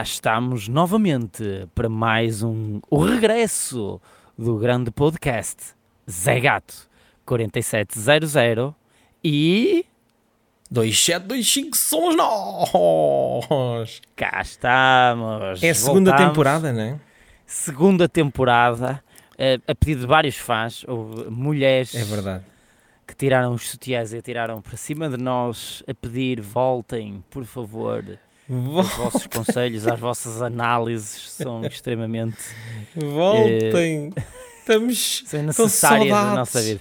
cá estamos novamente para mais um o regresso do grande podcast Zé Gato 4700 e 2725 somos nós! cá estamos. É a segunda Voltamos. temporada, não é? Segunda temporada, eh, a pedido de vários fãs, houve mulheres É verdade. que tiraram os sutiãs e atiraram para cima de nós a pedir voltem, por favor. Vo- Os vossos conselhos, as vossas análises são extremamente Voltem! Estamos. são necessárias na nossa vida.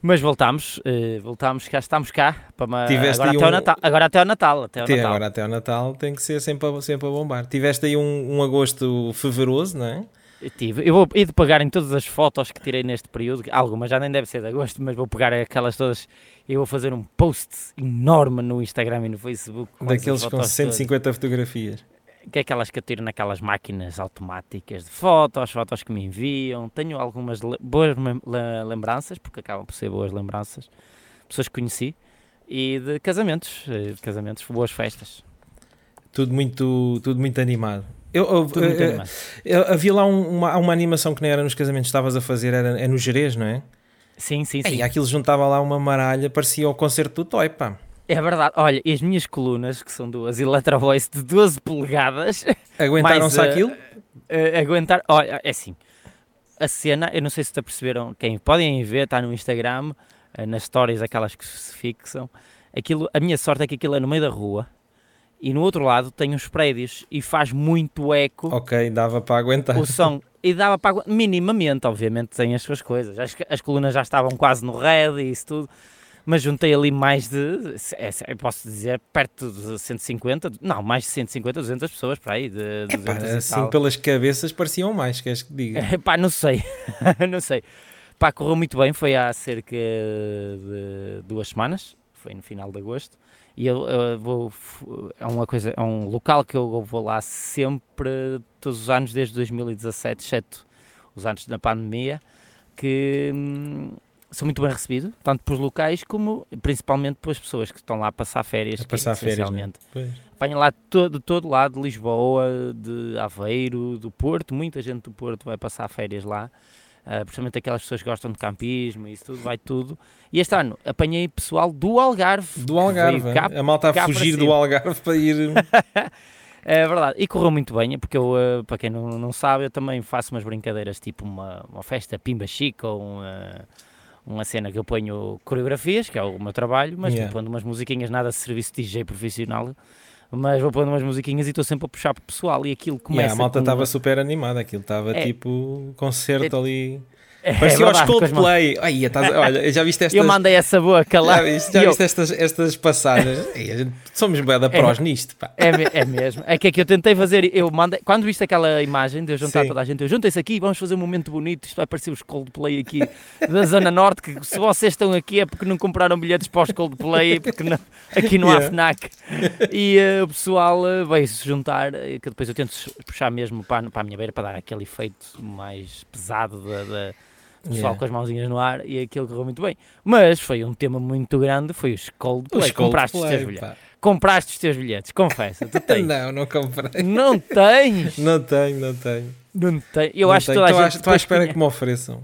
Mas voltámos, eh, voltámos, cá estamos cá para uma- Tiveste agora, até um- Natal, agora até ao Natal, até Até Natal. agora, até ao Natal, tem que ser sempre a, sempre a bombar. Tiveste aí um, um agosto feveroso, não é? Eu tive. Eu vou ir de pagar em todas as fotos que tirei neste período, algumas já nem deve ser de agosto, mas vou pegar aquelas todas e vou fazer um post enorme no Instagram e no Facebook. com Daqueles com fotos 150 fotografias. todas. Que é aquelas que eu tiro naquelas máquinas automáticas de fotos, fotos que me enviam. Tenho algumas boas lembranças, porque acabam por ser boas lembranças. Pessoas que conheci. E de casamentos, eh, de casamentos, boas festas. Tudo muito, tudo muito animado. Eu, eu- animado. eu- havia lá um- uma, uma animação que nem era nos casamentos que estavas a fazer, era, é no Jerez, não é? Sim, sim, sim. E aquilo juntava lá uma maralha, parecia o concerto do Toy, pá. É verdade. Olha, e as minhas colunas, que são duas Electro Voice de 12 polegadas, Aguentaram-se eh, aquilo? eh, aguentar. Olha, é assim. A cena, eu não sei se te perceberam, quem podem ver, está no Instagram, nas stories, aquelas que se fixam. Aquilo, a minha sorte é que aquilo é no meio da rua e no outro lado tem uns prédios e faz muito eco Ok, dava para aguentar. o som. E dava para. agu- Minimamente, obviamente, tem as suas coisas. As, as colunas já estavam quase no red e isso tudo. Mas juntei ali mais de. é, posso dizer, perto de 150. Não, mais de 150, 200 pessoas para aí. De, 200 Pá, e assim pelas cabeças pareciam mais, queres que diga? É, pá, não sei, não sei. Pá, correu muito bem, foi há cerca de duas semanas, foi no final de agosto, e eu, eu vou, é uma coisa, é um local que eu vou lá sempre, todos os anos, desde 2017, exceto os anos da pandemia, que hum, sou muito bem recebido, tanto pelos locais como principalmente pelas pessoas que estão lá a passar férias, A passar que, férias, né? Apanham lá todo, de todo lado, de Lisboa, de Aveiro, do Porto, muita gente do Porto vai passar férias lá, ah, principalmente aquelas pessoas que gostam de campismo e isso tudo, vai tudo. E este ano apanhei pessoal do Algarve. Do Algarve, cá- a malta a fugir do. Algarve para ir. É verdade, e correu muito bem, porque eu, ah, para quem não, não sabe, eu também faço umas brincadeiras, tipo uma, uma festa pimba chica ou uma, uma cena que eu ponho coreografias, que é o meu trabalho, mas Yeah. pondo umas musiquinhas, nada de serviço de DJ profissional, mas vou pondo umas musiquinhas e estou sempre a puxar para o pessoal e aquilo começa Yeah, a malta com- estava super animada, aquilo estava É. tipo concerto ali. É Parecia as mãos. Coldplay. Ai, estás- olha, já viste estas, Eu mandei essa boca lá. já viste, já eu- viste estas, estas gente- somos bué da prós nisto, pá. É, é mesmo. É que é que eu tentei fazer. Eu mandei, quando viste aquela imagem de eu juntar Sim. toda a gente, eu juntem-se aqui, vamos fazer um momento bonito. Isto vai parecer os Coldplay aqui da Zona Norte. Que se vocês estão aqui é porque não compraram bilhetes para os Coldplay, porque não- aqui não há Yeah. Fnac. E eh, o pessoal uh, veio se juntar. eh, Que depois eu tento puxar mesmo para, para a minha beira para dar aquele efeito mais pesado da. da do pessoal Yeah. com as mãozinhas no ar e aquilo correu muito bem. Mas foi um tema muito grande, foi os Coldplay. Os Compraste os teus Coldplay, bilhetes. pá. Compraste os teus bilhetes, confessa, tu tens. Não, não comprei. Não tens? Não tenho, não tenho. Não tens. Eu Não acho que tenho. toda a Estou à- espera que me ofereçam.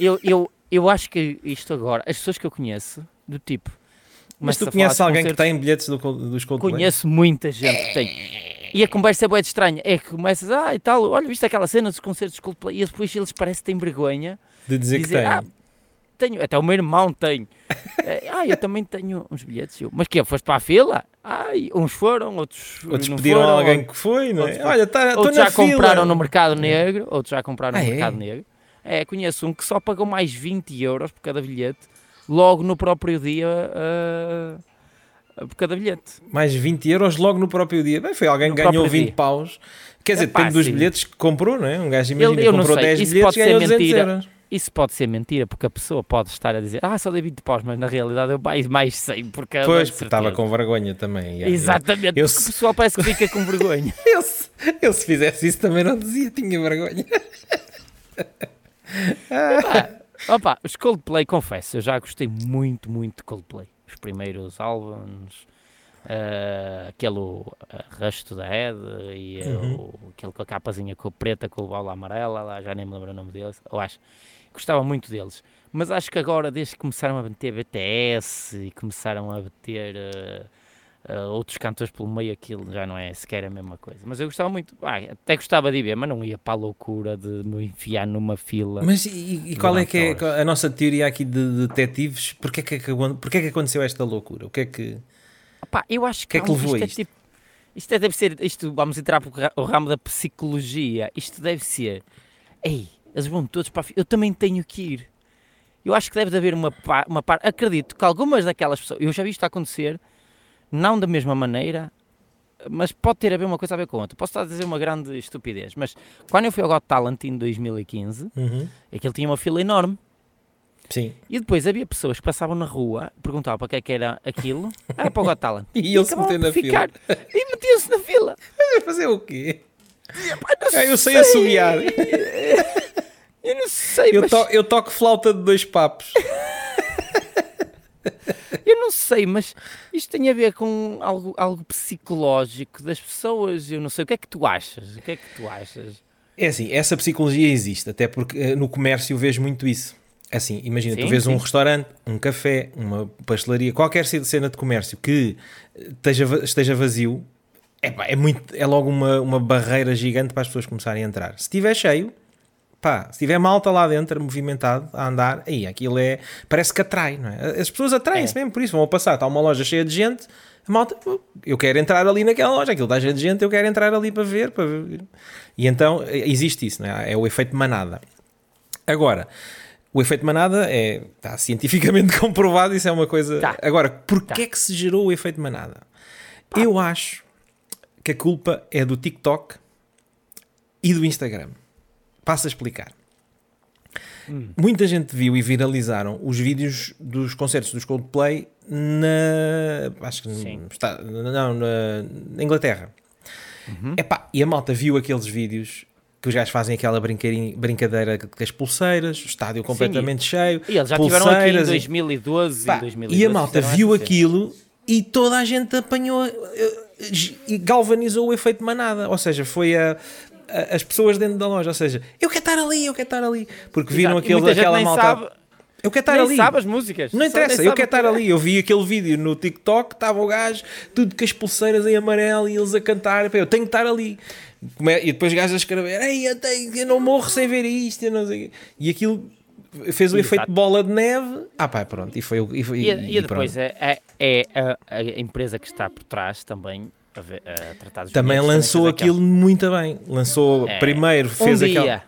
eu, eu, eu acho que isto agora, as pessoas que eu conheço, do tipo. Mas tu conheces alguém que tem bilhetes do, dos Coldplay? Conheço muita gente que tem. E a conversa é boa estranha. É que começas, ah, e tal, olha, viste aquela cena dos concertos de Coldplay e depois eles parecem que têm vergonha De dizer, dizer, que tem. ah, tenho, até o meu irmão tem. Ah, eu também tenho uns bilhetes. Eu, mas que Foste para a fila? Ai, uns foram, outros, Outros não pediram a foram, alguém que foi, não é? outros- Olha, tá- outros já fila. compraram no Mercado Negro, outros já compraram Ah, no é? Mercado Negro. É, conheço um que só pagou mais 20 euros por cada bilhete, logo no próprio dia, ah, por cada bilhete. Mais 20 euros logo no próprio dia. Bem, foi alguém No que ganhou próprio 20 dia. paus. Quer dizer, Epá, depende dos sim. bilhetes que comprou, não é? Um gajo imagina não comprou sei, 10 isso bilhetes e ganhou ser 200 mentira. euros. Isso pode ser mentira, porque a pessoa pode estar a dizer, ah, só dei 20 paus, mas na realidade eu mais, mais 100, porque Pois, porque estava com vergonha também. yeah, Exatamente, Eu se- o pessoal parece que fica com vergonha. Eu, se, eu se fizesse isso também não dizia, tinha vergonha. Opa, opa, os Coldplay, confesso, eu já gostei muito, muito de Coldplay. Os primeiros álbuns, Uh, aquele arrasto da Ed e uhum. o, aquele com a capazinha com preta com o bola amarela, lá já nem me lembro o nome deles, eu acho. Gostava muito deles. Mas acho que agora, desde que começaram a bater BTS e começaram a bater uh, uh, outros cantores pelo meio, aquilo já não é sequer a mesma coisa. Mas eu gostava muito, ah, até gostava de ver, mas não ia para a loucura de me enfiar numa fila. Mas e, e qual é que é a nossa teoria aqui de detetives? Porquê é que, porquê é que aconteceu esta loucura? O que é que. Opa, eu acho que, que, é que levou isto, é tipo, isto é, deve ser, isto, vamos entrar para o ramo da psicologia, isto deve ser, ei, eles vão todos para a fila, eu também tenho que ir. Eu acho que deve haver uma, uma parte, acredito que algumas daquelas pessoas, eu já vi isto acontecer, não da mesma maneira, mas pode ter a ver uma coisa a ver com outra. Posso estar a dizer uma grande estupidez, mas quando eu fui ao Got Talent em 2015, uhum. aquele tinha uma fila enorme. Sim. E depois havia pessoas que passavam na rua, perguntavam para que é que era aquilo, era para o Got Talent. e ele se meteu na fila. E metiam-se na fila. Mas fazer o quê? Ah, eu sei, sei assobiar. Eu não sei, eu, mas... to eu toco flauta de dois papos. eu não sei, mas isto tem a ver com algo, algo psicológico das pessoas. Eu não sei. O que é que tu achas? O que é que tu achas? É assim, essa psicologia existe, até porque uh, no comércio eu vejo muito isso. Assim, imagina, sim, tu vês sim. um restaurante, um café, uma pastelaria, qualquer cena de comércio que esteja, esteja vazio, é, é, muito, é logo uma, uma barreira gigante para as pessoas começarem a entrar. Se estiver cheio, pá, se tiver malta lá dentro, movimentado, a andar, aí aquilo é, parece que atrai, não é? As pessoas atraem-se é. mesmo por isso, vão passar, está uma loja cheia de gente, a malta, eu quero entrar ali naquela loja, aquilo está cheio de gente, eu quero entrar ali para ver, para ver. E então, existe isso, não é? É o efeito manada. Agora, o efeito manada é, está cientificamente comprovado, isso é uma coisa... Tá. Agora, porquê tá. é que se gerou o efeito manada? Pá. Eu acho que a culpa é do TikTok e do Instagram. Passo a explicar. Hum. Muita gente viu e viralizaram os vídeos dos concertos dos Coldplay na. Acho que está, não, na, Inglaterra. Uhum. Epá, e a malta viu aqueles vídeos que os gajos fazem aquela brincadeira com as pulseiras, o estádio completamente Sim, cheio. E eles já tiveram aqui em 2012 pá, e 2012. E a malta viu aquilo e toda a gente apanhou eh, e galvanizou o efeito manada. Ou seja, foi a, as pessoas dentro da loja, ou seja, eu quero estar ali, eu quero estar ali, porque viram aquele, aquela malta. Sabe, eu quero estar ali. sabe as músicas. Não interessa, eu quero estar ali. Eu vi aquele vídeo no TikTok, estava o gajo, tudo com as pulseiras em amarelo e eles a cantar. Eu tenho que estar ali. E depois o gajo a escrever: Ei, eu, tenho, eu não morro sem ver isto. E aquilo fez o efeito bola de neve. Ah, pá, pronto. E, foi, e, e, e, e depois é, é, é a, a empresa que está por trás também a, ver, a tratar dos Também lançou aquilo muito bem. Lançou é, primeiro, fez um aquela.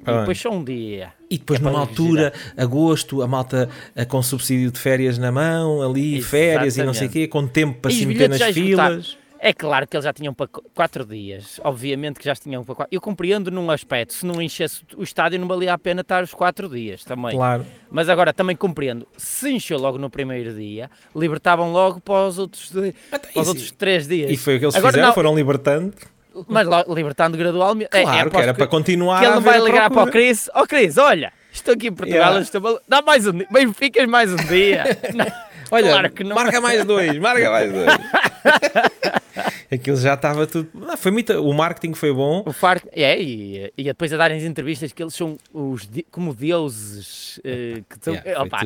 E depois só um dia. E depois, é numa altura, agosto, a malta com subsídio de férias na mão, ali, Exatamente. férias e não sei o quê, com tempo para e se meter nas filas. É claro que eles já tinham para quatro dias, obviamente que já tinham para quatro. Eu compreendo num aspecto, se não enchesse o estádio não valia a pena estar os quatro dias também. Claro. Mas agora também compreendo, se encheu logo no primeiro dia, libertavam logo para os outros, para os outros três dias. E foi o que eles agora, fizeram, não, foram libertando. Mas libertando gradualmente. Claro, é, é, que era para continuar. Que ele vai ligar para o Cris, ó oh, Cris, olha, estou aqui em Portugal, yeah. estou... dá mais um dia, bem ficas mais um dia. Olha, claro que não. marca mais dois, marca mais dois. Aquilo já estava tudo. Não, foi muito, o marketing foi bom. O far... É, e, e depois a darem as entrevistas que eles são os como deuses uh, que estão. Yeah, Opa,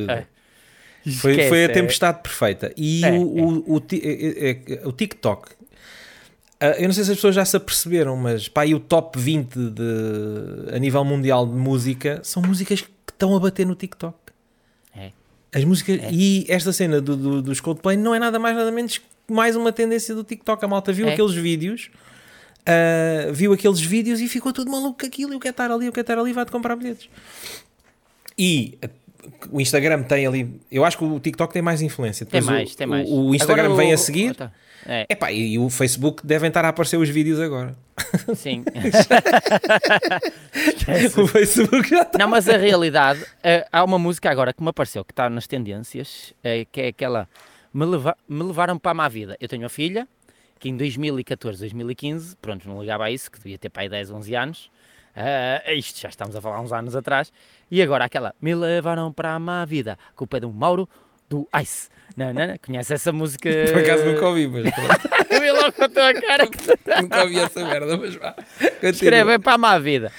foi, foi, foi, a é. tempestade é... perfeita. E é, o, é. O, o, é, o, TikTok. Uh, eu não sei se as pessoas já se aperceberam, mas pá, o top 20 de, a nível mundial de música são músicas que estão a bater no TikTok. É. As músicas. É. E esta cena do, do, dos Coldplay não é nada mais nada menos mais uma tendência do TikTok. A malta viu é. aqueles vídeos, uh, viu aqueles vídeos e ficou tudo maluco com aquilo. Eu quero estar ali, eu quero estar ali, vai-te comprar bilhetes. E o Instagram tem ali. Eu acho que o TikTok tem mais influência. Depois tem mais, o, tem mais. O, o Instagram agora, vem o, a seguir. Tá. É. Epá, e o Facebook devem estar a aparecer os vídeos agora. Sim. o Facebook já está. Não, mas a realidade, uh, há uma música agora que me apareceu, que está nas tendências, uh, que é aquela me, leva, me levaram para a má vida. Eu tenho uma filha que em 2014, 2015, pronto, não ligava a isso, que devia ter pai 10, 11 anos. Uh, isto já estamos a falar uns anos atrás. E agora aquela, me levaram para a má vida, pé do Mauro do Ice. Não, não, não. Conhece essa música? Por acaso nunca ouvi, mas. Eu vi logo com a tua cara que nunca ouvi essa merda, mas vá. Escreve para a má vida.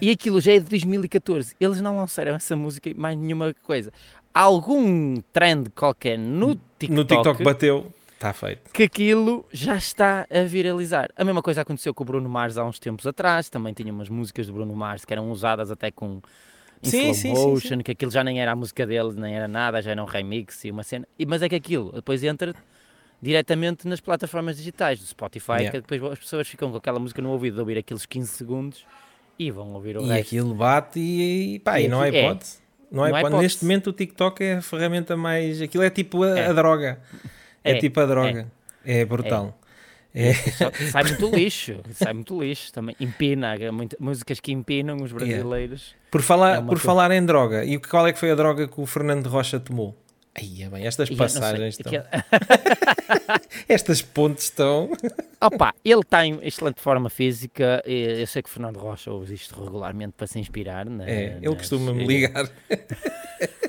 E aquilo já é de 2014. Eles não lançaram essa música e mais nenhuma coisa. Algum trend qualquer no TikTok. No TikTok bateu. Está feito. Que aquilo já está a viralizar. A mesma coisa aconteceu com o Bruno Mars há uns tempos atrás. Também tinha umas músicas do Bruno Mars que eram usadas até com sim, sim, motion, sim, que aquilo já nem era a música dele, nem era nada, já era um remix e uma cena. E, mas é que aquilo depois entra diretamente nas plataformas digitais do Spotify, yeah. que depois as pessoas ficam com aquela música no ouvido de ouvir aqueles 15 segundos e vão ouvir o e resto. E aquilo bate e, pá, e, e não há é. hipótese. É. Não, é não hipótese. Neste momento o TikTok é a ferramenta mais... Aquilo é tipo a, é. a droga. É, é, tipo a droga. É, brutal. É. Sai muito lixo, sai muito lixo também. Empina, muitas músicas que empinam os brasileiros. Por falar, é por coisa... falar em droga, e qual é que foi a droga que o Fernando Rocha tomou? Aí, é bem, estas passagens estão. estas pontes estão. Opa, ele tem excelente forma física. Eu sei que o Fernando Rocha ouve isto regularmente para se inspirar. Na, é, ele costuma me ligar.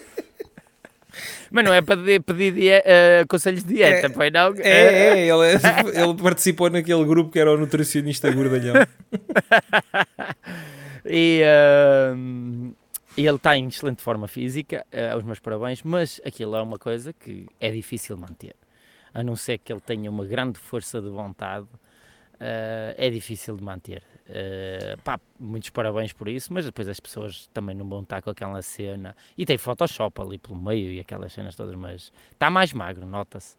Mas não é para pedir uh, conselhos de dieta, é, pois não? É, é ele, é, ele participou naquele grupo que era o nutricionista gordalhão. e uh, ele está em excelente forma física, uh, os meus parabéns, mas aquilo é uma coisa que é difícil manter. A não ser que ele tenha uma grande força de vontade, uh, é difícil de manter. Uh, pá, muitos parabéns por isso, mas depois as pessoas também não vão estar com aquela cena. E tem Photoshop ali pelo meio e aquelas cenas todas, mas está mais magro, nota-se.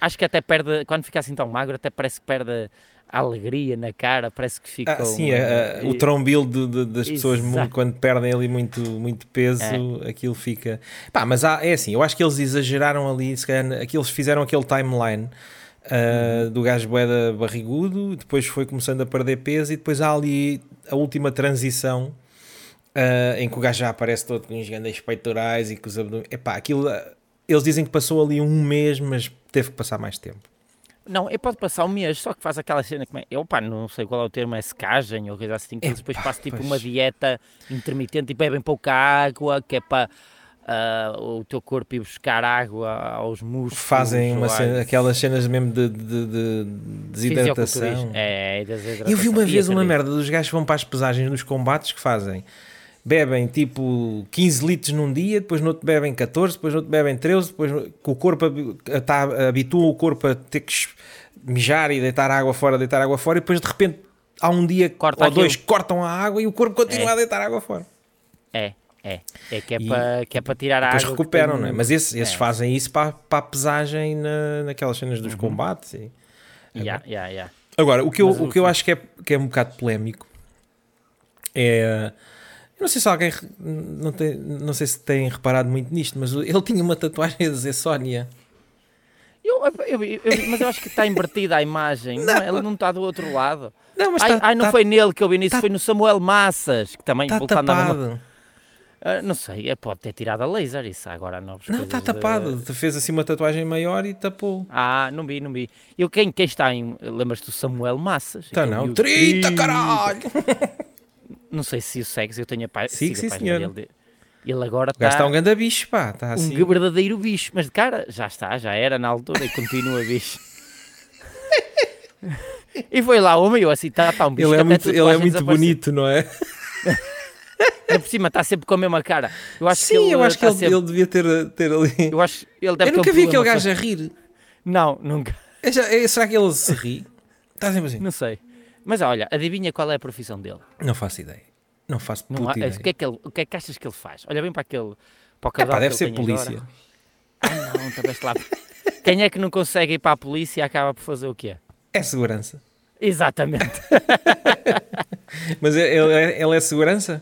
Acho que até perde, quando fica assim tão magro, até parece que perde alegria na cara, parece que fica. Ah, sim, o trombil de, de, das pessoas quando perdem ali muito, muito peso, é. aquilo fica. Pá, mas há, é assim, eu acho que eles exageraram ali, se calhar, aqueles fizeram aquele timeline uh, do gajo boeda barrigudo, depois foi começando a perder peso e depois há ali a última transição uh, em que o gajo já aparece todo com os grandes peitorais e com os abdômenes. Epá, aquilo, eles dizem que passou ali um mês, mas teve que passar mais tempo. Não, ele pode passar um mês, só que faz aquela cena que eu pá, não sei qual é o termo, é secagem ou coisa assim, que depois passa tipo pois. uma dieta intermitente e bebem pouca água, que é para uh, o teu corpo ir buscar água aos músculos. Fazem uma cena, aquelas cenas mesmo de, de, de desidratação. É, desidratação. Eu vi uma vez uma merda dos gajos que vão para as pesagens nos combates que fazem. Bebem tipo 15 litros num dia, depois no outro bebem 14, depois no outro bebem 13, depois o corpo tá, habitua o corpo a ter que mijar e deitar água fora, deitar água fora, e depois de repente há um dia Corta ou aquilo. dois cortam a água e o corpo continua é. a deitar água fora. É, é, é que é para que é para tirar a água. Depois recuperam, tem... não é? Mas esses, esses é. fazem isso para, para a pesagem na, naquelas cenas dos uhum. combates. E... É yeah, yeah, yeah. Agora, o que eu, o que eu acho que é, que é um bocado polémico é. Eu não sei se alguém. Não, tem, não sei se têm reparado muito nisto, mas ele tinha uma tatuagem a dizer Sónia. Eu, eu, eu, mas eu acho que está invertida a imagem. Não, não, ele não está do outro lado. Não, mas ai, tá, ai, não tá, foi nele que eu vi nisso, tá, foi no Samuel Massas, que também está tapado. Uh, não sei, é, pode ter tirado a laser, isso agora novos Não, está tapado, de... fez assim uma tatuagem maior e tapou. Ah, não vi, não vi. Eu, quem, quem está em. Lembras-te do Samuel Massas? Está não, 30, caralho! Não sei se o segues, eu tenho a página. Sim, sim, senhor. Dele. Ele agora está. está um grande bicho, pá. Está assim. Um verdadeiro bicho, mas de cara, já está, já era na altura e continua bicho. e foi lá o meu assim, está tá um bicho. Ele é muito, ele é muito bonito, não é? Ainda por cima está sempre com a mesma cara. Eu acho Sim, que ele, eu acho que ele, sempre... ele, devia ter, ter ali. Eu acho ele deve Eu nunca um vi aquele gajo a rir. Não, nunca. É, é, será que ele se ri? Está sempre assim. Não sei. Mas olha, adivinha qual é a profissão dele? Não faço ideia. Não faço não, ideia. O que, é que ele, o que é que achas que ele faz? Olha bem para aquele. Para o é, pá, deve ser polícia. Ah, não, talvez lá. Quem é que não consegue ir para a polícia e acaba por fazer o quê? É segurança. Exatamente. Mas ele, ele é segurança?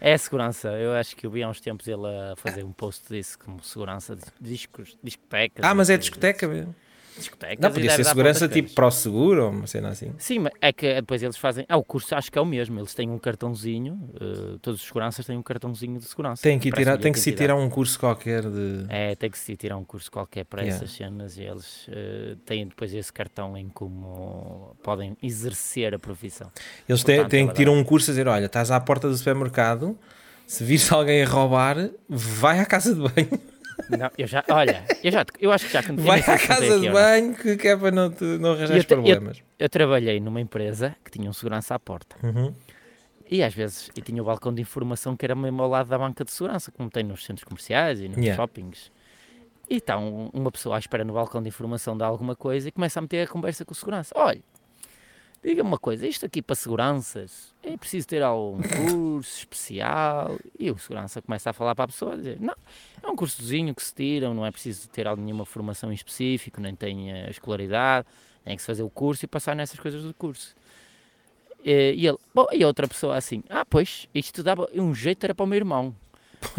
É segurança. Eu acho que eu vi há uns tempos ele a fazer um post disso como segurança de discos, discotecas. Ah, mas é discoteca mesmo? Discotecas. Não, podia ser segurança tipo para o seguro ou uma cena assim. Sim, é que depois eles fazem. Ah, o curso acho que é o mesmo. Eles têm um cartãozinho, uh, todos os seguranças têm um cartãozinho de segurança. Tem que, tirar, tem que se tirar um curso qualquer de. É, tem que se tirar um curso qualquer para yeah. essas cenas e eles uh, têm depois esse cartão em como podem exercer a profissão. Eles têm, têm que tirar um curso a dizer: olha, estás à porta do supermercado, se vires alguém a roubar, vai à casa de banho. Não, eu já, olha, eu, já, eu acho que já Vai à casa de banho que, que é para não, te, não arranjar problemas. Eu, eu, trabalhei numa empresa que tinha um segurança à porta. Uhum. E às vezes e tinha o balcão de informação que era mesmo ao lado da banca de segurança, como tem nos centros comerciais e nos yeah. shoppings. E está um, uma pessoa à espera no balcão de informação de alguma coisa e começa a meter a conversa com o segurança. Olha, diga-me uma coisa, isto aqui para seguranças é preciso ter algum curso especial? E o segurança começa a falar para a pessoa, a dizer, não, é um cursozinho que se tira, não é preciso ter nenhuma formação em específico, nem tem a escolaridade, tem que se fazer o curso e passar nessas coisas do curso. E, ele, bom, e a outra pessoa assim, ah, pois, isto dava um jeito, era para o meu irmão.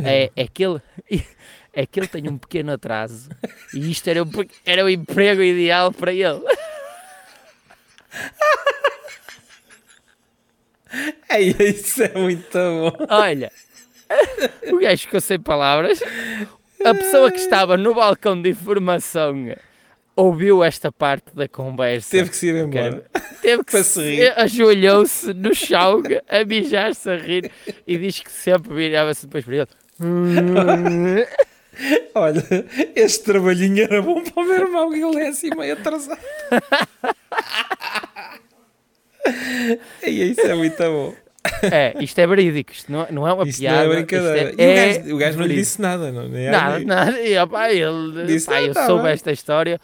É, é, que ele, é que ele tem um pequeno atraso e isto era o, era o emprego ideal para ele. É, isso é muito bom. Olha, o gajo ficou sem palavras. A pessoa que estava no balcão de informação ouviu esta parte da conversa. Teve que se ir embora. Teve que se. Ajoelhou-se no chão, a mijar-se a rir e diz que sempre virava-se depois para ele. Olha, este trabalhinho era bom para o meu irmão, que ele é assim meio atrasado. e isso é muito bom. É, isto é verídico, isto não, não é uma isto piada. Não é brincadeira. É, o gajo, o gajo não lhe disse nada, não? Nem nada, nada. E, opa, ele, disse, pá, eu soube esta história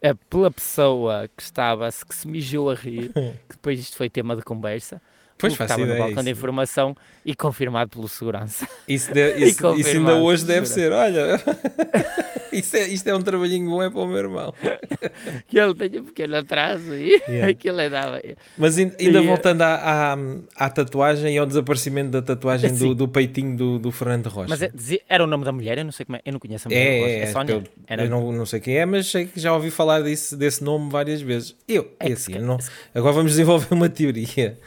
é pela pessoa que estava, que se mijou a rir, que depois isto foi tema de conversa. Pois faz estava ideia, no balcão de informação e confirmado pelo segurança. Isso, isso, isso ainda hoje deve ser, olha, isso é, isto é um trabalhinho bom é para o meu irmão. que ele tenha um pequeno atraso e yeah. aquilo é dava. Mas ainda e, voltando à, à, à, tatuagem e ao desaparecimento da tatuagem do, do, peitinho do, do Fernando Rocha. Mas é, era o nome da mulher, eu não sei como é, eu não conheço a mulher. É, é, é Sónia. Eu, era... eu não, não sei quem é, mas sei que já ouvi falar desse, desse nome várias vezes. Eu, é, é assim, que, não, agora vamos desenvolver uma teoria.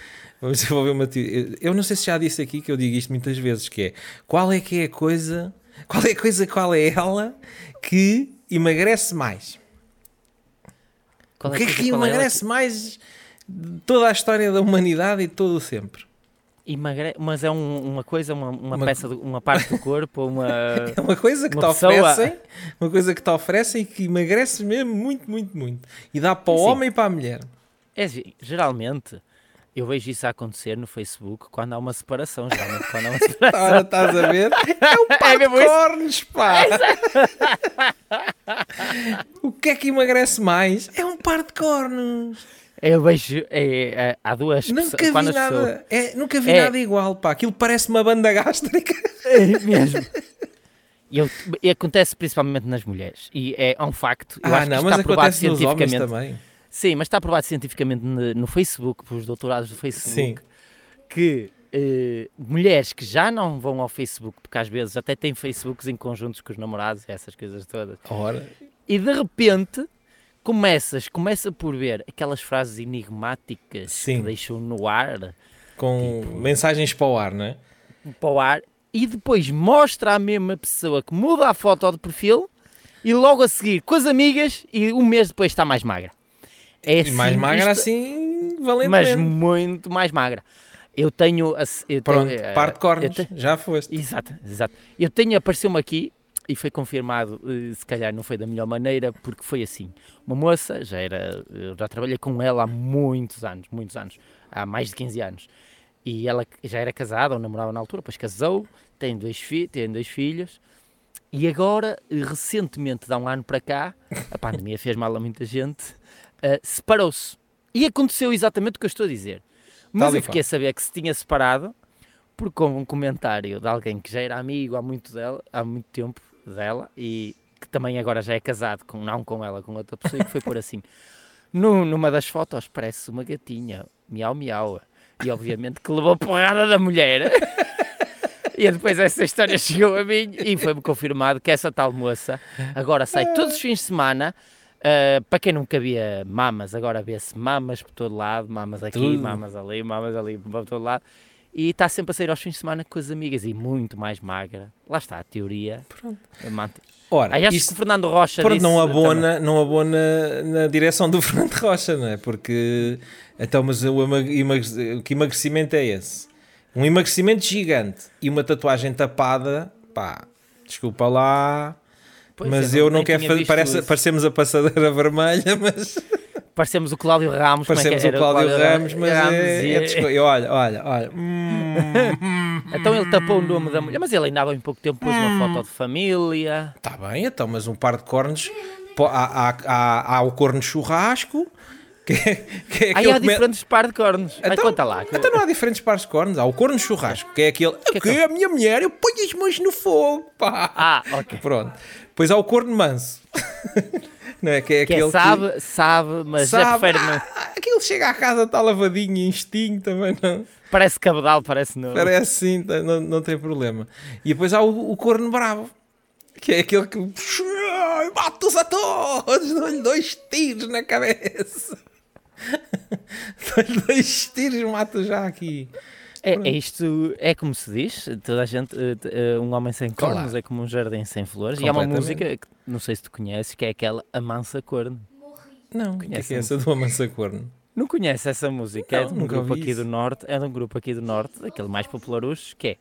Vamos desenvolver uma teoria. Eu não sei se já disse aqui que eu digo isto muitas vezes, que é qual é que é a coisa, qual é a coisa, qual é ela que emagrece mais? Qual o que é, que emagrece que... mais toda a história da humanidade e todo o sempre? Emagre... Mas é um, uma coisa, uma, uma, uma, peça, uma parte do corpo, uma. é uma coisa que te pessoa... oferecem, uma coisa que te oferecem e que emagrece mesmo muito, muito, muito. E dá para o Sim. homem e para a mulher. É, geralmente eu vejo isso a acontecer no Facebook quando há uma separação, geralmente quando há uma separação. Ora, estás a ver? É um par é de cornos, pá! o que é que emagrece mais? É um par de cornos! Eu vejo, é, é, há duas nunca pessoas. Vi nada, pessoas... é, nunca vi é, nada igual, pá. Aquilo parece uma banda gástrica. É mesmo. E, eu, e acontece principalmente nas mulheres. E é um facto. Eu ah, acho não, que mas está provado cientificamente. também. Sim, mas está provado cientificamente no, Facebook, pelos doutorados do Facebook, Sim. que uh, mulheres que já não vão ao Facebook, porque às vezes até têm Facebooks em conjuntos com os namorados, essas coisas todas. Ora. E de repente começas, começa por ver aquelas frases enigmáticas Sim. que deixam no ar. Com tipo, mensagens para o ar, não é? Para o ar. E depois mostra à mesma pessoa que muda a foto de perfil e logo a seguir com as amigas e um mês depois está mais magra. É e mais magra isto, assim, valente Mas muito mais magra. Eu tenho... Eu Pronto, tenho, uh, parte cornos, te... já foste. Exato, exato. Eu tenho, apareceu-me aqui, e foi confirmado, uh, se calhar não foi da melhor maneira, porque foi assim. Uma moça, já era, eu já trabalhei com ela há muitos anos, muitos anos, há mais de 15 anos. E ela já era casada, ou namorava na altura, depois casou, tem dois, fi tem dois filhos, e agora, recentemente, há um ano para cá, a pandemia fez mal a muita gente, uh, separou-se. E aconteceu exatamente o que eu estou a dizer. Mas Tal eu fiquei a saber que se tinha separado por um comentário de alguém que já era amigo há muito, dela, há muito tempo dela e que também agora já é casado, com, não com ela, com outra pessoa, e que foi por assim. No, numa das fotos parece uma gatinha, miau miau, e obviamente que levou porrada da mulher. E depois essa história chegou a mim e foi-me confirmado que essa tal moça agora sai todos os fins de semana Uh, para quem nunca via mamas, agora vê-se mamas por todo lado, mamas aqui, Tudo. mamas ali, mamas ali, por todo lado. E está sempre a sair aos fins de semana com as amigas e muito mais magra. Lá está a teoria. Pronto. Ora, Aí acho isto, que o Fernando Rocha pronto, não abona, não abona na direção do Fernando Rocha, não é? Porque então, mas o, o que emagrecimento é esse? Um emagrecimento gigante e uma tatuagem tapada, pá, desculpa lá, Pois mas eu, eu não quero fazer. Parece, parecemos a passadeira vermelha, mas. Parecemos o Cláudio Ramos. É Parecemos é o Cláudio, Cláudio Ramos, mas Ramos é, e... é desco... Olha, olha, olha. Hum, então ele tapou o nome da mulher, mas ele ainda há bem pouco tempo pôs uma foto de família. Está bem, então, mas um par de cornos. Há, há, há, há o corno churrasco. Que, que é Aí há diferentes pares de cornos. Então, Aí conta lá. Que... Então não há diferentes pares de cornos. Há o corno churrasco, que é aquele. Que, que é a minha mulher, eu ponho as mãos no fogo. Pá. Ah, ok. Pronto. Depois há o corno manso. não é? Que é, que é sabe, que... sabe, mas sabe, já prefere não. Ah, aquilo chega à casa, está lavadinho, instinho também não. Parece cabedal, parece não. Parece sim, tá, não, não tem problema. E depois há o, o corno bravo, que é aquele que mato-os a todos, dou-lhe dois tiros na cabeça. dois tiros, mato já aqui. É, é, isto, é como se diz, toda a gente, uh, um homem sem cornos é como um jardim sem flores. E há uma música, que não sei se tu conheces, que é aquela Amansa Corno. Não, que é, é essa do Amansa Corno? Não conhece essa música? Não, é de um grupo aqui isso. do Norte, é de um grupo aqui do Norte, aquele mais popularucho, que é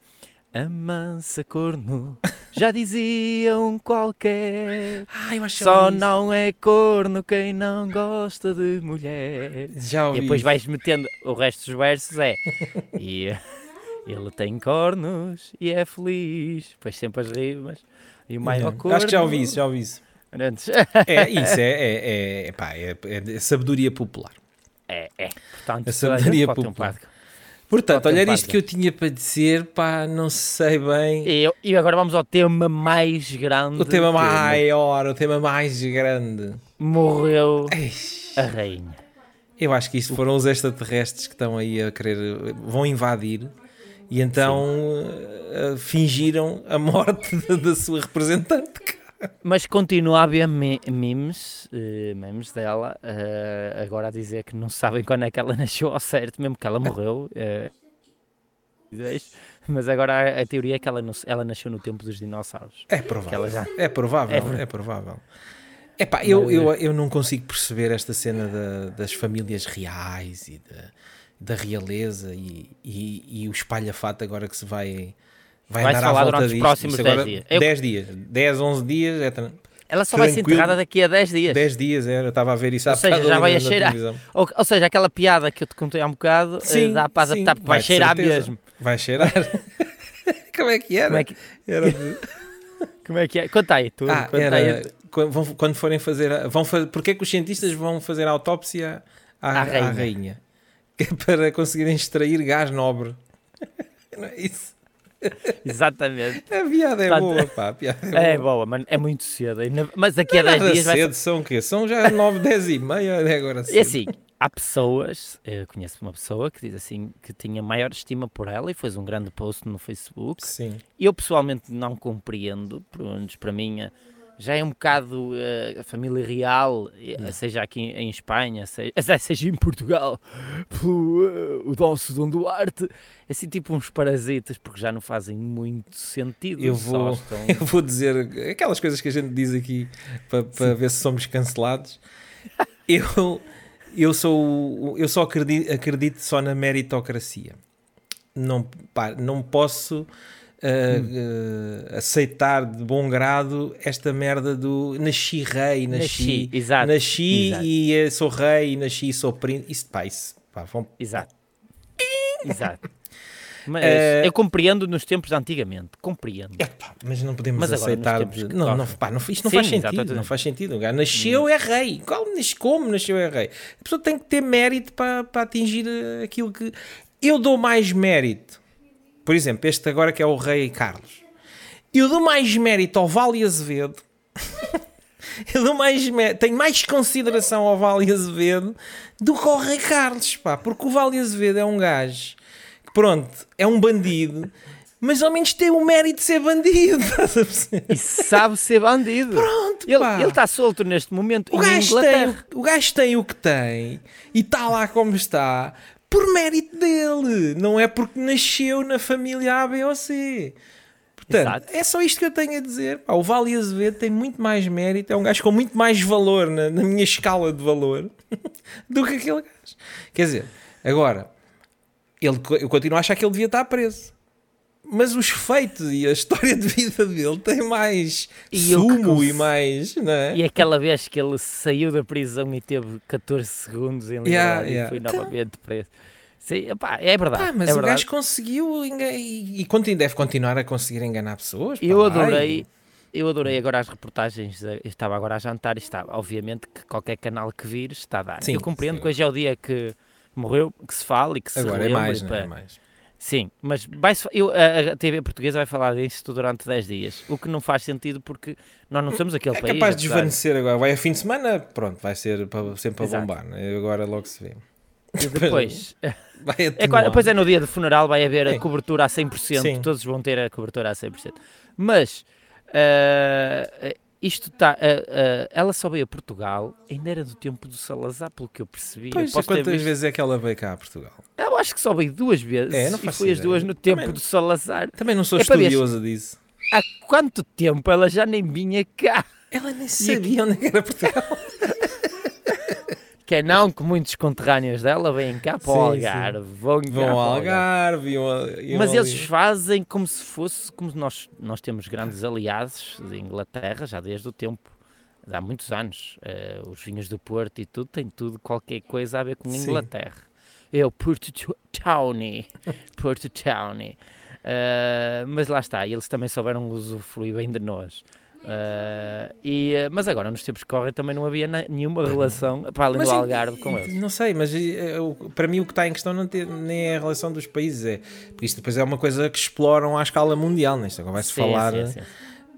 Amansa corno, já diziam qualquer. Ah, eu acho Só não é corno quem não gosta de mulher. Já ouvi. E depois vais metendo o resto dos versos é. e ele tem cornos e é feliz. Depois sempre as rimas. E o maior corno. Acho que já ouvi isso, já ouvi isso. é isso, é, é, é, é, pá, é, é sabedoria popular. É, é. Portanto, a sabedoria popular. Um Portanto, olha isto que eu tinha para dizer, pá, não sei bem. E, e agora vamos ao tema mais grande. O tema maior, o tema mais grande. Morreu Eish. a rainha. Eu acho que isto foram os extraterrestres que estão aí a querer, vão invadir e então uh, fingiram a morte da sua representante. Mas continua a haver memes, uh, memes dela, uh, agora a dizer que não sabem quando é que ela nasceu ao certo, mesmo que ela morreu. Uh, mas agora a, teoria é que ela, ela nasceu no tempo dos dinossauros. É provável. Já... É provável, é, é provável. Epá, eu, eu, eu não consigo perceber esta cena da, das famílias reais e da, da realeza e, e, e o espalha-fato agora que se vai vai, vai falar durante disto. os próximos 10 dias. 10 dias, 10, 11 dias. É ela só Tranquilo. vai ser enterrada daqui a 10 dias. 10 dias, era, eu estava a ver isso Ou seja, já vai a cheirar. Ou, ou, seja, aquela piada que eu te contei há um bocado, eh, sim, dá para adaptar, vai, vai cheirar certeza. mesmo. Vai cheirar. Como é que era? Como é que, era? Como é, que é? Conta aí, tu. Ah, era, aí. Quando, quando forem fazer. Vão fazer Porquê que os cientistas vão fazer a autópsia à, à rainha? À rainha? É para conseguirem extrair gás nobre. Não é isso? Exatamente. A piada é Portanto, boa, pá. A piada é, é boa. boa, mas é muito cedo. Mas daqui a 10 dias. cedo, vai... são o quê? São já 9, 10 e meia, é agora cedo. É assim, há pessoas, eu conheço uma pessoa que diz assim que tinha maior estima por ela e fez um grande post no Facebook. Sim. Eu pessoalmente não compreendo, pelo menos para mim já é um bocado uh, a família real, uh, seja aqui em Espanha, seja, seja em Portugal, pelo, uh, o Dom Dom Duarte, é assim tipo uns parasitas, porque já não fazem muito sentido. Eu vou, estão... eu vou dizer aquelas coisas que a gente diz aqui para, para ver se somos cancelados. eu, eu, sou, eu só acredito, acredito só na meritocracia. Não, pá, não posso uh, aceitar de bom grado esta merda do nasci rei, nasci, nasci, exato, nasci exato. e sou rei, nasci e sou príncipe. Isso, pá, isso, pá, vão... Exato. exato. Mas uh, eu compreendo nos tempos de antigamente, compreendo. É, pá, mas não podemos mas aceitar. De... Não, não, pá, não, isto não Sim, faz sentido. Não faz sentido. O nasceu, é rei. Qual, como nasceu, é rei? A pessoa tem que ter mérito para, para atingir aquilo que. Eu dou mais mérito por exemplo, este agora que é o Rei Carlos. Eu dou mais mérito ao Vale Azevedo. eu dou mais tenho mais consideração ao Vale Azevedo do que ao Rei Carlos, pá, porque o Vale Azevedo é um gajo que, pronto, é um bandido, mas ao menos tem o mérito de ser bandido. e sabe ser bandido. Pronto, ele, ele está solto neste momento. O gajo, tem, o gajo tem o que tem e está lá como está por mérito dele, não é porque nasceu na família A, B ou C. Portanto, Exato. é só isto que eu tenho a dizer. Pá, o Vale Azevedo tem muito mais mérito, é um gajo com muito mais valor na, na minha escala de valor do que aquele gajo. Quer dizer, agora, ele, eu continuo a achar que ele devia estar preso. Mas os feitos e a história de vida dele tem mais e sumo e mais. Não é? E aquela vez que ele saiu da prisão e teve 14 segundos em liberdade yeah, yeah. e foi novamente preso. Sim, é verdade. Ah, mas é o verdade. gajo conseguiu e, e deve continuar a conseguir enganar pessoas. Eu adorei. Eu adorei agora as reportagens, estava agora a jantar e estava, obviamente que qualquer canal que vires está a dar. Sim, eu compreendo sim. que hoje é o dia que morreu, que se fala e que se Agora é mais, não é mais. Sim, mas vai eu, a, a TV portuguesa vai falar disso durante 10 dias, o que não faz sentido porque nós não somos aquele é país. É capaz de desvanecer agora, vai a fim de semana, pronto, vai ser para, sempre a bombar, né? agora logo se vê. E depois, vai é, depois é no dia do funeral, vai haver a cobertura a 100%, Sim. todos vão ter a cobertura a 100%. Mas uh, isto está. Uh, uh, ela só veio a Portugal, ainda era do tempo do Salazar, pelo que eu percebi. Pois, eu quantas visto... vezes é que ela veio cá a Portugal? Eu acho que só veio duas vezes. É, não e foi ideia. as duas no tempo também, do Salazar. Também não sou é estudiosa disso. Há quanto tempo ela já nem vinha cá? Ela nem sabia onde era Portugal. que é não que muitos conterrâneos dela vêm cá para o Algarve. Vão, vão ao Algarve. Algarve Mas eles fazem como se fosse, como nós, nós temos grandes aliados de Inglaterra, já desde o tempo, há muitos anos. Uh, os vinhos do Porto e tudo, tem tudo, qualquer coisa a ver com Inglaterra. Sim. Eu, Porto Townie, Porto Townie. Uh, mas lá está, eles também souberam usufruir bem de nós. Uh, e, eh, mas agora, nos tempos que correm, também não havia nenhuma relação para além mas, do Algarve com eles. Não sei, mas eh, para mim o que está em questão não tem, nem é a relação dos países, é porque isto depois é uma coisa que exploram à escala mundial. Né? Isto agora vai-se falar. Sim, sim.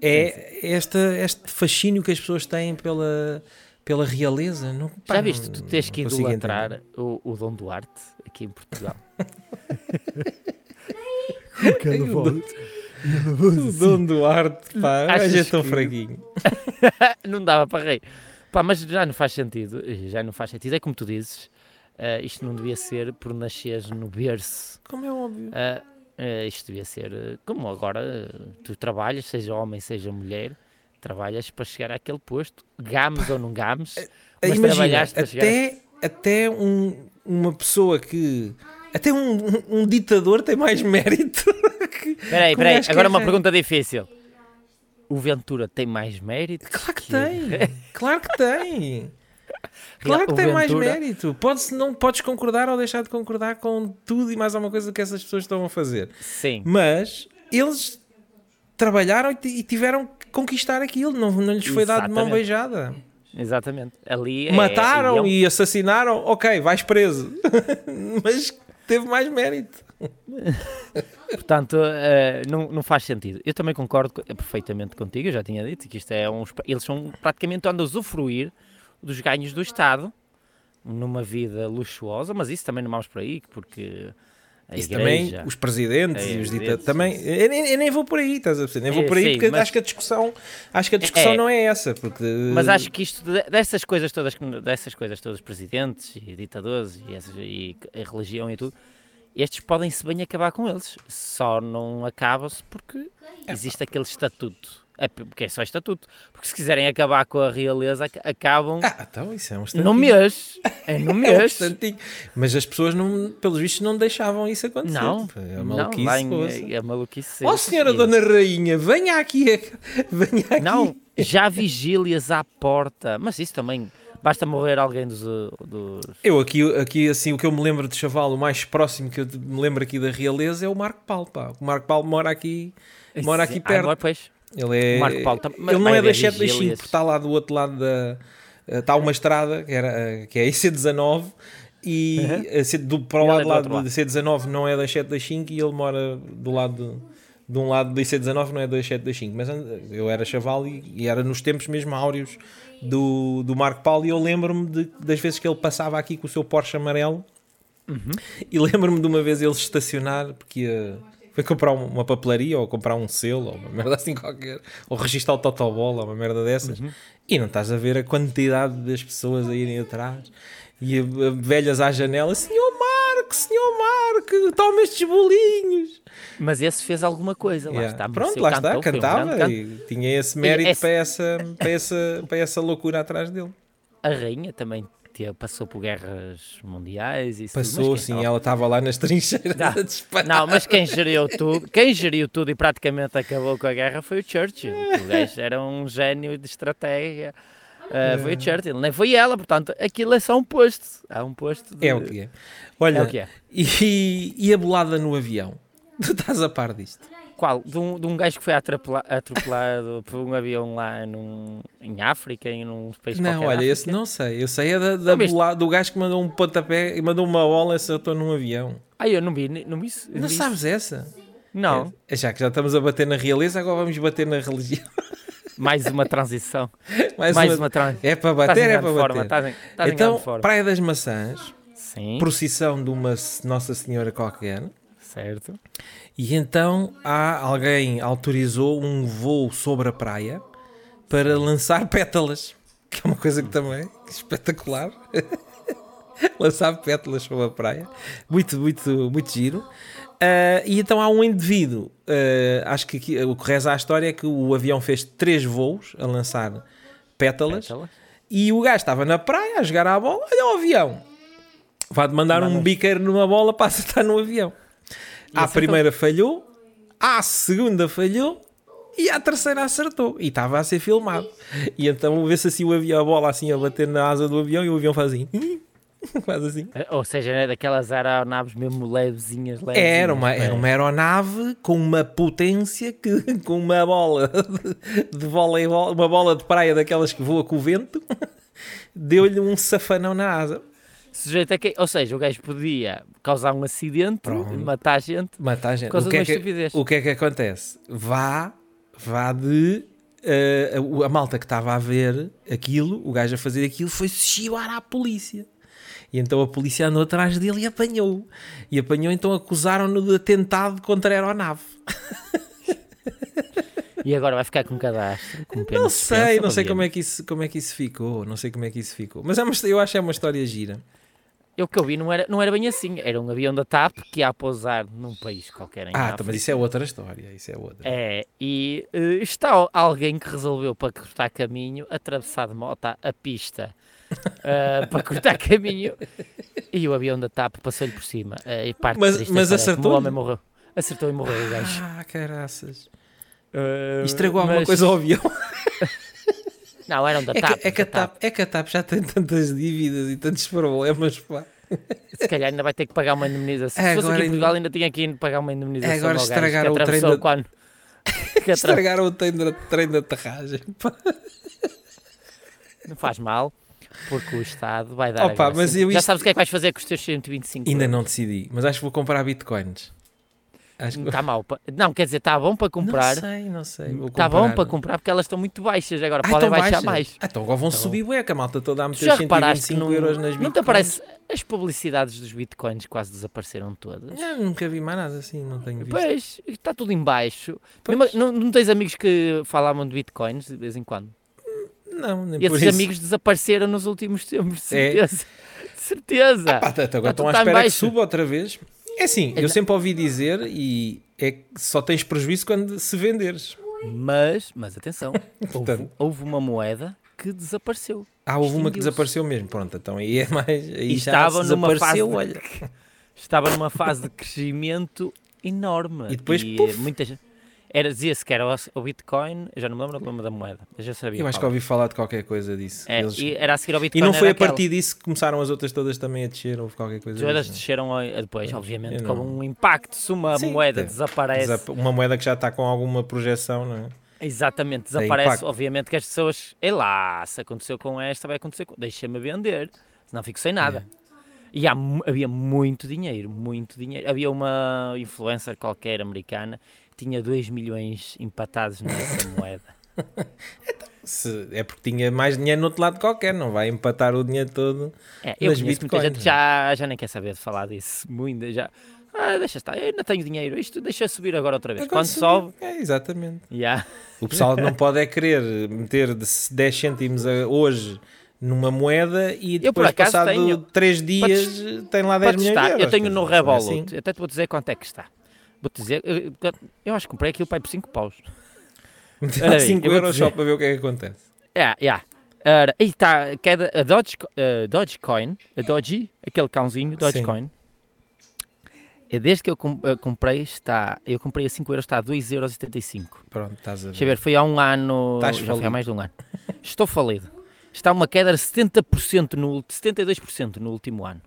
É esta, este fascínio que as pessoas têm pela, pela realeza. Não, pá, Já viste, tu tens que idolatrar o, o Dom Duarte aqui em Portugal. o Dom Duarte, pá, Achas é tão que... fraguinho. não dava para rir. Pá, mas já não faz sentido, já não faz sentido. É como tu dizes, uh, isto não devia ser por nasceres no berço. Como é óbvio. Uh, uh, isto devia ser como agora tu trabalhas, seja homem, seja mulher, trabalhas para chegar àquele posto, games ou não games, mas Imagina, trabalhaste para até, chegar... até um, uma pessoa que até um, um, ditador tem mais mérito Espera aí, espera aí. Agora uma pergunta difícil. O Ventura tem mais mérito? Claro que, que... tem. claro que tem. Claro que tem Ventura... mais mérito. Podes, não podes concordar ou deixar de concordar com tudo e mais alguma coisa que essas pessoas estão a fazer. Sim. Mas eles trabalharam e tiveram que conquistar aquilo. Não, não lhes foi dado de mão beijada. Exatamente. Ali é, Mataram é, e assassinaram. Ok, vais preso. Mas teve mais mérito. Portanto, uh, não, não faz sentido. Eu também concordo perfeitamente contigo, eu já tinha dito que isto é um. Eles são praticamente andam a usufruir dos ganhos do Estado numa vida luxuosa, mas isso também não vamos por aí, porque. A isso igreja, também, os presidentes e os ditadores também. Eu nem, eu nem, vou por aí, estás a perceber? Nem vou é, por aí sim, porque mas, acho que a discussão, acho que a discussão é, não é essa. Porque... Mas acho que isto, dessas coisas todas, dessas coisas todas, presidentes e ditadores e, e, e a religião e tudo, estes podem-se bem acabar com eles, só não acabam-se porque existe aquele estatuto. É porque é só estatuto. Porque se quiserem acabar com a realeza, acabam. Ah, então isso é um No mês. É no mês. é um Mas as pessoas, não, pelos vistos, não deixavam isso acontecer. Não. É maluquice. Não, é, é maluquice. Ó, oh, senhora Dona Rainha, venha aqui. Venha aqui. Não, já vigílias à porta. Mas isso também Basta morrer alguém dos, dos, Eu aqui, aqui, assim, o que eu me lembro de Chaval, o mais próximo que eu me lembro aqui da realeza é o Marco Paulo, pá. O Marco Paulo mora aqui, mora aqui perto. Ah, pois. Ele é... Marco Paulo, ele não é das 7 das 5, porque está lá do outro lado da... Está uma estrada, que, era, que é a IC19, e uhum. do, para o lado, é lado da C19 não é das 7 das 5 e ele mora do lado de um lado da IC19 não é das 7 das 5 mas eu era chaval e, e, era nos tempos mesmo áureos do, do Marco Paulo e eu lembro-me das vezes que ele passava aqui com o seu Porsche amarelo uhum. e lembro-me de uma vez ele estacionar porque ia, foi comprar uma papelaria ou comprar um selo ou uma merda assim qualquer ou registrar o Totobol ou uma merda dessas uhum. e não estás a ver a quantidade das pessoas a irem atrás e a, a velhas à janela Senhor Marco, Senhor Marco toma estes bolinhos mas esse fez alguma coisa, lá yeah. está. Pronto, lá cantou, está, cantava um e tinha esse mérito esse... para, essa, para, essa, para essa loucura atrás dele. A rainha também passou por guerras mundiais e Passou, sim, ela estava lá nas trincheiras não, a disparar. Não, mas quem geriu tudo, quem geriu tudo e praticamente acabou com a guerra foi o Churchill. O gajo era um gênio de estratégia. Uh, foi o Churchill, nem foi ela, portanto, aquilo é só um posto. Há um posto de... É o que é. Olha, é o que é. E, e a bolada no avião? Tu estás a par disto? Qual? De um, de um gajo que foi atropelado por um avião lá num, em África, em um país Não, olha, esse não sei. Eu sei é da, da bola, do gajo que mandou um pontapé e mandou uma bola e acertou num avião. Ah, eu não vi, não vi Não, não sabes essa? Não. É, já que já estamos a bater na realeza, agora vamos bater na religião. Mais uma transição. Mais, Mais uma, uma transição. É para bater, é para bater. Estás em, estás então, Praia das Maçãs, Sim. procissão de uma Nossa Senhora qualquer. Certo. E então há alguém autorizou um voo sobre a praia para lançar pétalas, que é uma coisa que também é espetacular. lançar pétalas sobre a praia, muito, muito, muito giro. Uh, e então há um indivíduo, uh, acho que aqui, o que reza a história é que o avião fez três voos a lançar pétalas, pétalas. e o gajo estava na praia a jogar à bola, olha o avião, vai mandar um biqueiro numa bola para acertar no avião. A primeira falhou, a segunda falhou e a terceira acertou. E estava a ser filmado. E então vê-se assim o avião, a bola assim a bater na asa do avião e o avião faz assim. faz assim. Ou seja, é daquelas aeronaves mesmo levezinhas, levezinhas era, uma, era uma aeronave com uma potência que, com uma bola de, de voleibol, uma bola de praia daquelas que voa com o vento, deu-lhe um safanão na asa sujeito a que, ou seja, o gajo podia causar um acidente, Pronto. matar gente, matar gente. O que, é que, o que é que acontece? Vá, vá de uh, a, a, malta que estava a ver aquilo, o gajo a fazer aquilo, foi se chivar à polícia. E então a polícia andou atrás dele e apanhou. E apanhou, então acusaram-no de atentado contra a aeronave. E agora vai ficar com cadastro? Com não sei, não sei como é, que isso, como é que isso ficou. Não sei como é que isso ficou. Mas é uma, eu acho que é uma história gira. Eu que eu vi não era, não era bem assim, era um avião da TAP que ia pousar num país qualquer em Ah, África. mas isso é outra história, isso é outra. É, e uh, está alguém que resolveu para cortar caminho, atravessar de moto a pista uh, para cortar caminho e o avião da TAP passou-lhe por cima. Uh, e parte mas mas acertou? O homem morreu. Acertou e morreu o gajo. Ah, caraças. Uh, Estragou mas... alguma coisa ao avião. Não, eram da TAP. É que, é, que a TAP, é que a TAP já tem tantas dívidas e tantos problemas, pá. Se calhar ainda vai ter que pagar uma indemnização. É, Se fosse aqui em Portugal ainda tinha que pagar uma indemnização. É agora estragaram o trem da... quando... estragaram o trem da, trem da aterragem. Não faz mal, porque o Estado vai dar Opa, mas eu Já sabes o que é que vais fazer com os teus 125 Ainda euros. não decidi, mas acho que vou comprar bitcoins. Acho que... Está mal. Não, quer dizer, está bom para comprar. Não sei, não sei. Está bom para comprar porque elas estão muito baixas. Agora ah, podem baixar baixas. mais. Ah, então agora vão tá subir bué, que a malta toda a meter 125 não, euros nas bitcoins. Não te aparece? As publicidades dos bitcoins quase desapareceram todas. Eu nunca vi mais nada assim, não tenho visto. Pois, está tudo em baixo. não, não tens amigos que falavam de bitcoins de vez em quando? Não, nem e esses amigos desapareceram nos últimos tempos, de certeza. É. certeza. Ah, pá, agora estão à espera que suba outra vez. É assim, eu sempre ouvi dizer e é que só tens prejuízo quando se venderes. Mas, mas atenção, houve, houve uma moeda que desapareceu. Ah, houve uma que desapareceu mesmo. Pronto, então aí é mais. Aí estava numa fase de, olha. Estava numa fase de crescimento enorme. E depois, e puff. muita gente era, dizia-se que era o, Bitcoin, eu já não me lembro do nome da moeda, eu já sabia. Eu acho que ouvi falar de qualquer coisa disso. É, Eles... e era a seguir ao Bitcoin. E não foi a partir disso que começaram as outras todas também a descer, ou qualquer coisa Todas desceram depois, obviamente, com um impacto. Se uma Sim, moeda é. desaparece. Uma moeda que já está com alguma projeção, não é? Exatamente, desaparece. Obviamente que as pessoas, é lá, se aconteceu com esta, vai acontecer com. Deixa-me vender, senão fico sem nada. É. E há, havia muito dinheiro, muito dinheiro. Havia uma influencer qualquer americana tinha 2 milhões empatados nessa moeda. então, se, é porque tinha mais dinheiro no outro lado qualquer, não vai empatar o dinheiro todo. É, eu conheço muita gente já, já nem quer saber de falar disso. Muito, já, ah, deixa estar, eu ainda tenho dinheiro, isto deixa subir agora outra vez. Agora Quando subir. sobe. É, exatamente. Yeah. O pessoal não pode é querer meter de 10 cêntimos hoje numa moeda e depois, eu, passado 3 dias, tem lá 10 milhões de euros. Eu tenho no Revolut, assim. até te vou dizer quanto é que está. Vou-te dizer, eu, eu, acho que comprei aquilo pai por 5 paus. 5 euros só para ver o que é que acontece. É, yeah, Era, aí está, queda, a Doge, uh, Dogecoin, a Doge, aquele cãozinho, Dogecoin. É desde que eu comprei, está, eu comprei a 5 euros, está a 2,75€. Pronto, estás a ver. Deixa eu ver, foi há um ano, Estás já foi há mais de um ano. Estou falido. Está uma queda de 70%, no, 72% no último ano.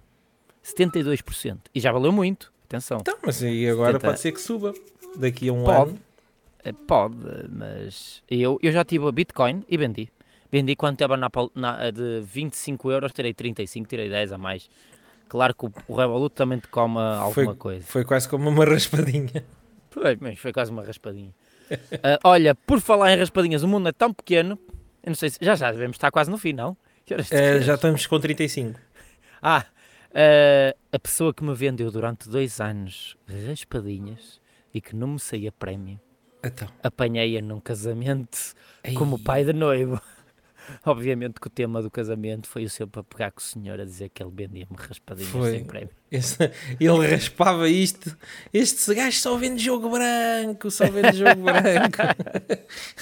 72%. E já valeu muito, atenção. Então, mas aí agora 70... pode ser que suba daqui a um pode, ano. Eh, pode, mas eu, eu já tive a Bitcoin e vendi. Vendi quando estava na, na, de 25 euros, tirei 35, tirei 10 a mais. Claro que o, o Revolut também te come alguma foi, coisa. Foi quase como uma raspadinha. Foi, mas foi quase uma raspadinha. uh, olha, por falar em raspadinhas, o mundo é tão pequeno, eu não sei se já já devemos estar quase no fim, não? Uh, já estamos com 35. Ah, uh, a pessoa que me vendeu durante dois anos raspadinhas e que não me saía prémio, então. apanhei-a num casamento Ei. como pai de noivo. Obviamente que o tema do casamento foi o seu para pegar com o senhor a dizer que ele vendia-me raspadinhas foi. sem prémio. Esse, ele raspava isto. Este gajo só vende jogo branco, só vende jogo branco.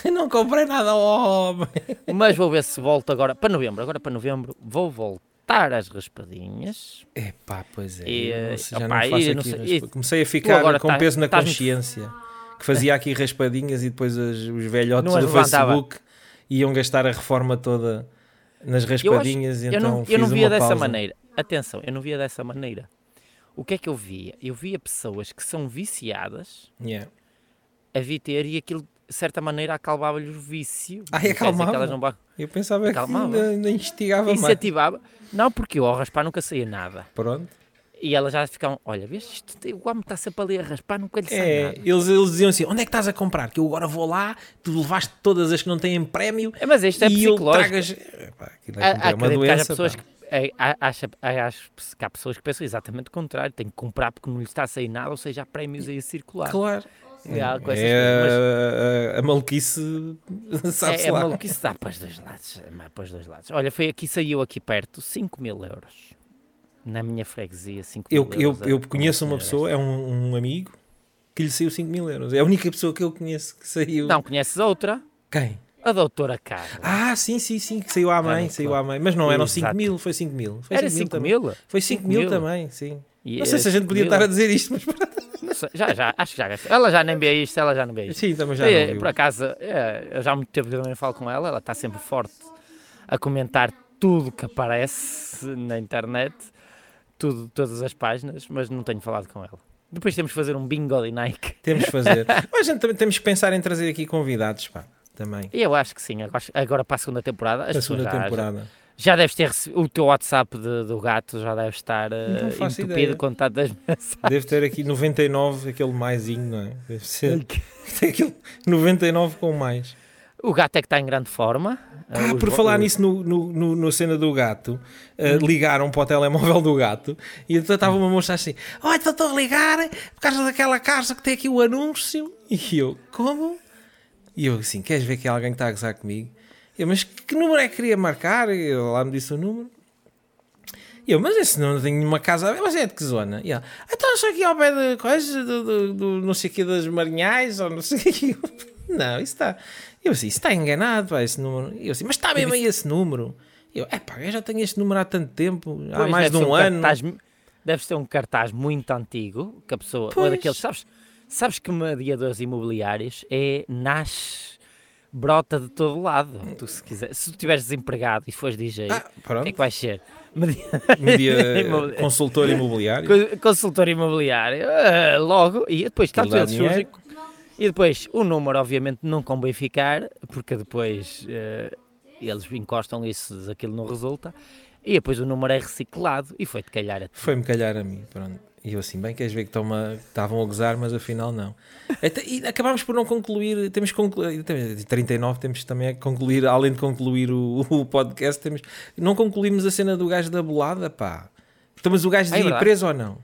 não comprei nada ao homem. Mas vou ver se volto agora para novembro. Agora para novembro vou voltar às raspadinhas. Epá, pois é. E, eu, já opa, não faço aqui, sei, Comecei a ficar com tá, peso na consciência. Que fazia aqui raspadinhas e depois os, os velhotes do Facebook iam gastar a reforma toda nas raspadinhas. Eu, acho, então eu não, eu não via dessa maneira. Atenção, eu não via dessa maneira. O que é que eu via? Eu via pessoas que são viciadas yeah. a vir ter e aquilo de certa maneira acalmava-lhes o vício. Ah, acalmava? Não... Eu pensava acalmava. que ainda instigava Incentivava. Mais. Não, porque eu ao raspar nunca saía nada. Pronto. E elas já ficavam, olha, vês, isto, o homem está sempre ali a raspar, nunca lhe sai é, nada. Eles, eles diziam assim, onde é que estás a comprar? Que eu agora vou lá, tu levaste todas as que não têm prémio é, mas isto é e eu tragas... Epá, é, é uma doença, pessoas que, é, acha, acho que há pessoas que pensam exatamente o contrário, tem que comprar porque não lhe está a sair nada, ou seja, há prémios aí a circular. Claro. É, é a, a, maluquice sabe é, é a maluquice dá para os dois lados. Para os dois lados. Olha, foi aqui, saiu aqui perto 5 mil euros na minha freguesia 5 mil eu, euros. Eu, eu conheço uma pessoa, é um, um, amigo, que lhe saiu 5 mil euros. É a única pessoa que eu conheço que saiu. Não, conheces outra? Quem? A doutora Carla. Ah, sim, sim, sim, que saiu à mãe, saiu à mãe. Mas não eram 5 mil, foi 5 mil. Foi Era 5 mil? mil? Foi 5 mil, mil também, sim. E não sei se a gente podia estar a dizer isto, mas... já, já, acho que já. Ela já nem vê isto, ela já não vê isto. Sim, também já é, Por acaso, é, eu já há muito tempo que também falo com ela, ela está sempre forte a comentar tudo que aparece na internet tudo, todas as páginas, mas não tenho falado com ela. Depois temos que fazer um bingo de Nike. Temos que fazer. mas a gente também temos que pensar em trazer aqui convidados, pá, também. Eu acho que sim, agora para a segunda temporada. a segunda temporada. Já, já deves ter recebido, o teu WhatsApp de, do gato já deve estar uh, entupido com tantas mensagens. Deve ter aqui 99, aquele maisinho, não é? Deve ser. Tem aquele 99 com mais. O gato é que está em grande forma. Ah, por falar nisso no, no, no, no, cena do gato, uh, ligaram para o telemóvel do gato e então estava uma moça assim: Olha, estou a ligar por causa daquela casa que tem aqui o anúncio. E eu, como? E eu assim: Queres ver que alguém está a gozar comigo? Eu, mas que número é que queria marcar? E eu lá me disse o número. E eu, mas esse não tem nenhuma casa, mas é de que zona? E ela, então só aqui ao pé de coisa, do, do, do, não sei o que, das Marinhais, ou não sei o que. Não, isso está. Eu assim, está enganado, pá, esse número. Eu assim, mas está mesmo aí esse número. Eu, é pá, eu já tenho este número há tanto tempo, há pois, mais de um, um ano. Cartaz, deve ser um cartaz muito antigo, que a pessoa, pois. ou daqueles, sabes, sabes que mediadores imobiliários é, nasce, brota de todo lado. Tu, se quiser, se tu estiveres desempregado e fores DJ, ah, o que é que vais ser? Media... consultor imobiliário. Consultor imobiliário, uh, logo, e depois tanto eles surgem e depois, o número, obviamente, não convém ficar, porque depois uh, eles encostam isso, aquilo não resulta. E depois o número é reciclado e foi-te calhar a ti. Foi-me calhar a mim, pronto. E eu assim, bem, queres ver que estavam a gozar, mas afinal não. E acabámos por não concluir, temos que concluir, 39 temos também a concluir, além de concluir o, o, podcast, temos, não concluímos a cena do gajo da bolada, pá. Então, mas o gajo devia é ir preso ou não?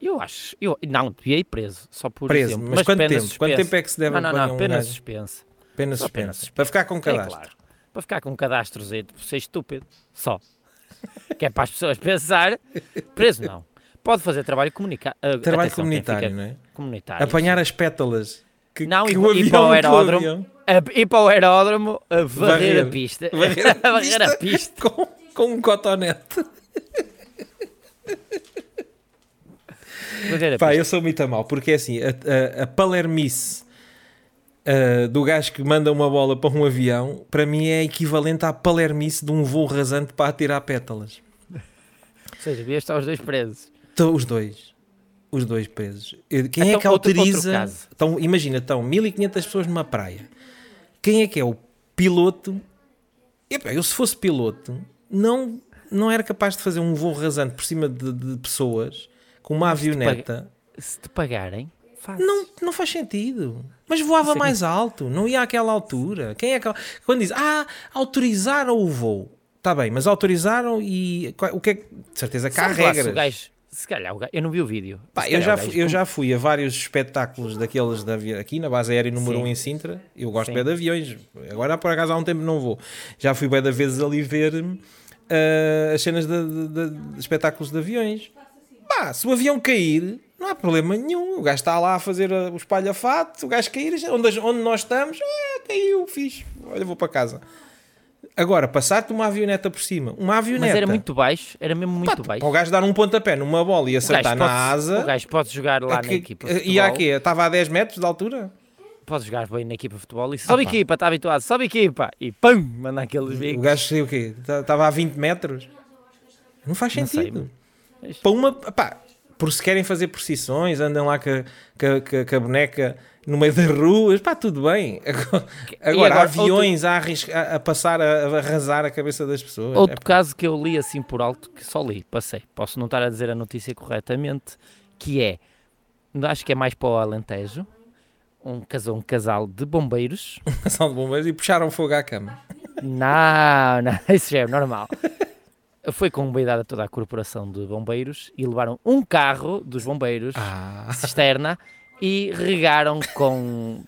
Eu acho. Eu, não, devia ir preso, só por preso, exemplo. Mas, mas quanto tempo? Suspensa. Quanto tempo é que se deve Não, não, não, um pena suspensa. Pena suspensa. Para ficar com um cadastro. É, claro. Para ficar com um cadastro por ser estúpido. Só. que é para as pessoas pensar. Preso não. Pode fazer trabalho comunicado. Uh, trabalho atenção, comunitário, não é? Comunitário. Apanhar sim. as pétalas. Que, não, que e, o e para o aeródromo. a ir para o aeródromo a varrer, varrer a pista. Varrer a, varrer a pista. Com, com um cotonete. Pá, eu sou muito a mal, porque é assim, a, a, a palermice uh, do gajo que manda uma bola para um avião, para mim é equivalente à palermice de um voo rasante para atirar pétalas. Ou seja, devia estar os dois presos. Estão os dois. Os dois presos. Quem então, é que autoriza... Então, imagina, estão 1500 pessoas numa praia. Quem é que é o piloto? Epá, eu se fosse piloto, não, não era capaz de fazer um voo rasante por cima de, de pessoas com uma avioneta. Se te pagarem, faz. Não, não faz sentido. Mas voava mais alto, não ia àquela altura. Quem é que. Quando diz, ah, autorizaram o voo. Está bem, mas autorizaram e. O que é que. De certeza que há regras. Se, gajo, se calhar, eu não vi o vídeo. Pá, eu, já fui, eu já fui a vários espetáculos daqueles avião, aqui na base aérea número 1 um em Sintra. Eu gosto Sim. bem de aviões. Agora, por acaso, há um tempo não vou. Já fui bem da vezes ali ver uh, as cenas de, de, de, de espetáculos de aviões. Pá, se o avião cair, não há problema nenhum. O gajo está lá a fazer o espalhafato, o gajo cair, onde, onde nós estamos, ah, caiu, fixe. Olha, vou para casa. Agora, passar-te uma avioneta por cima, uma avioneta. Mas era muito baixo, era mesmo muito Pá, baixo. Para o gajo dar um pontapé numa bola e acertar na pode, asa. O gajo pode jogar lá na equipa. E há quê? Estava a 10 metros de altura? Pode jogar bem na equipa de futebol e sobe ah, equipa, está habituado, sobe equipa e pum, manda aqueles bicos. O gajo sei o quê? Estava a 20 metros? Não faz sentido. Não sei, Para uma. Pá, por se querem fazer procissões, andam lá com a, boneca no meio das ruas, pá, tudo bem. Agora, agora, agora aviões outro... a, a, passar a, a, arrasar a cabeça das pessoas. Outro é, caso que eu li assim por alto, que só li, passei, posso não estar a dizer a notícia corretamente, que é, acho que é mais para o Alentejo, um casal, um casal de bombeiros. Um casal de bombeiros e puxaram fogo à cama. Não, não, isso já é normal foi convidada toda a corporação de bombeiros e levaram um carro dos bombeiros, ah. cisterna, e regaram com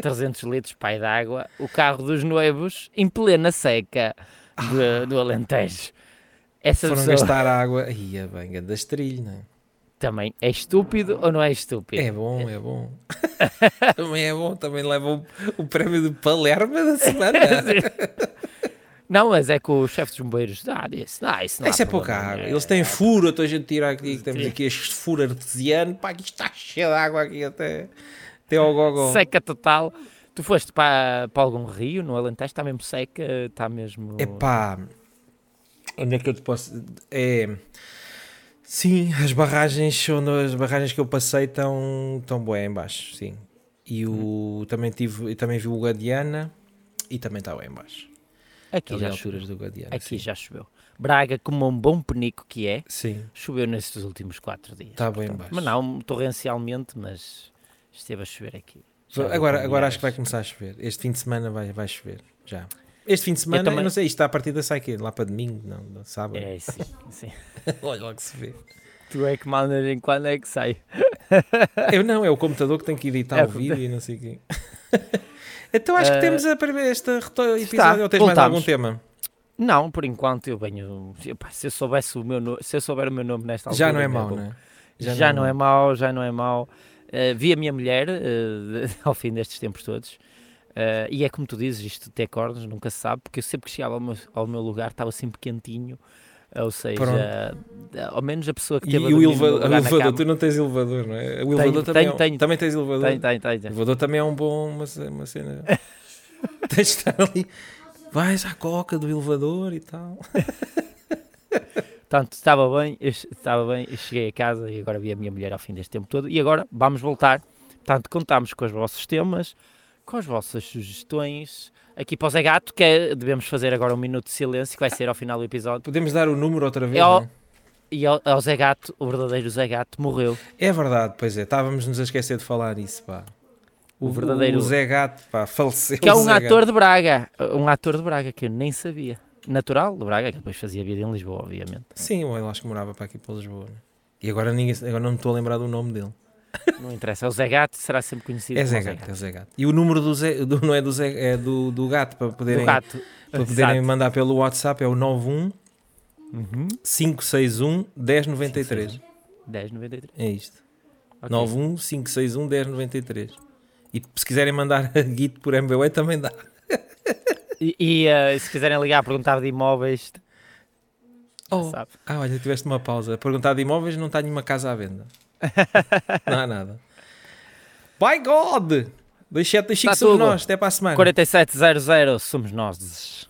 300 litros pai d'água o carro dos noivos em plena seca de, ah. do Alentejo. Essa Foram pessoa... gastar água. Ia bem, da estrilho, não é? Também é estúpido ou não é estúpido? É bom, é bom. também é bom, também leva o, o prémio de Palermo da semana. Não, mas é que o chefe dos bombeiros ah, disse, ah, isso não Isso é pouca água. Eles têm furo, então a gente tira aqui, temos aqui este furo artesiano, pá, aqui está cheio de água aqui até, até ao gogó. Seca total. Tu foste para, para algum rio no Alentejo, está mesmo seca, está mesmo... É pá, onde é que eu te posso... É... Sim, as barragens, onde as barragens que eu passei estão, estão boas em baixo, sim. E o, hum. também, tive, também vi o Guadiana e também está bem em baixo. Aqui já alturas choveu. do Guadiana. Aqui sim. já choveu. Braga, como um bom penico que é, sim. choveu nestes últimos quatro dias. Está bem baixo. Mas não torrencialmente, mas esteve a chover aqui. Já agora agora acho que vai começar a chover. Este fim de semana vai, vai chover, já. Este fim de semana, eu, também... eu não sei, isto está a partir da sai quê? Lá para domingo? Não, não sábado? É, sim, sim. Olha lá que se vê. Tu é que mandas em quando é que sai. eu não, é o computador que tem que editar é, o vídeo e não sei o quê. Então acho que uh, temos a este episódio. Está, ou tens voltamos. mais algum tema? Não, por enquanto eu venho. Se eu soubesse o meu se eu souber o meu nome nesta altura. Já não é mau, não é? Já, já não, é, é mau, já não é mau. Uh, vi a minha mulher uh, ao fim destes tempos todos. Uh, e é como tu dizes, isto de ter cordas, nunca se sabe, porque eu sempre que chegava ao meu, ao meu lugar estava sempre quentinho. Ou seja, Pronto. ao menos a pessoa que teve E o elevador, elevador tu não tens elevador, não é? O elevador tenho, também, tenho, é um, tenho. também tens elevador. Tenho, tenho, tenho. O elevador também é um bom, uma, uma cena. tens de estar ali, vais à coca do elevador e tal. Portanto, estava bem, estava bem, cheguei a casa e agora vi a minha mulher ao fim deste tempo todo. E agora vamos voltar. Portanto, contamos com os vossos temas, com as vossas sugestões, aqui para o Zé Gato, que é, devemos fazer agora um minuto de silêncio, que vai ser ao final do episódio. Podemos dar o número outra vez, é ao, E ao, ao Zé Gato, o verdadeiro Zé Gato, morreu. É verdade, pois é, estávamos nos a esquecer de falar isso, pá. O, o verdadeiro... O Zé Gato, pá, faleceu. Que é um ator Gato. de Braga, um ator de Braga, que eu nem sabia. Natural de Braga, que depois fazia vida em Lisboa, obviamente. Sim, eu acho que morava para aqui para Lisboa. Né? E agora, ninguém, agora não me estou a lembrar do nome dele. Não interessa, é o Zé Gato, será sempre conhecido é Zé Gato, Zé Gato, É Zé Gato. E o número do Zé, do, não é do Zé, é do, do Gato, para poderem, gato. Para poderem mandar pelo WhatsApp, é o 91 uhum. 561 1093. 1093. É isto. Okay. 91 561 1093. E se quiserem mandar a Git por MBWay também dá. E, e uh, se quiserem ligar a perguntar de imóveis. Oh. Ah, olha, tiveste uma pausa. Perguntar de imóveis não está nenhuma casa à venda. não há nada. By God! 2725 tá somos tudo. nós, até para a semana. 4700 somos nós.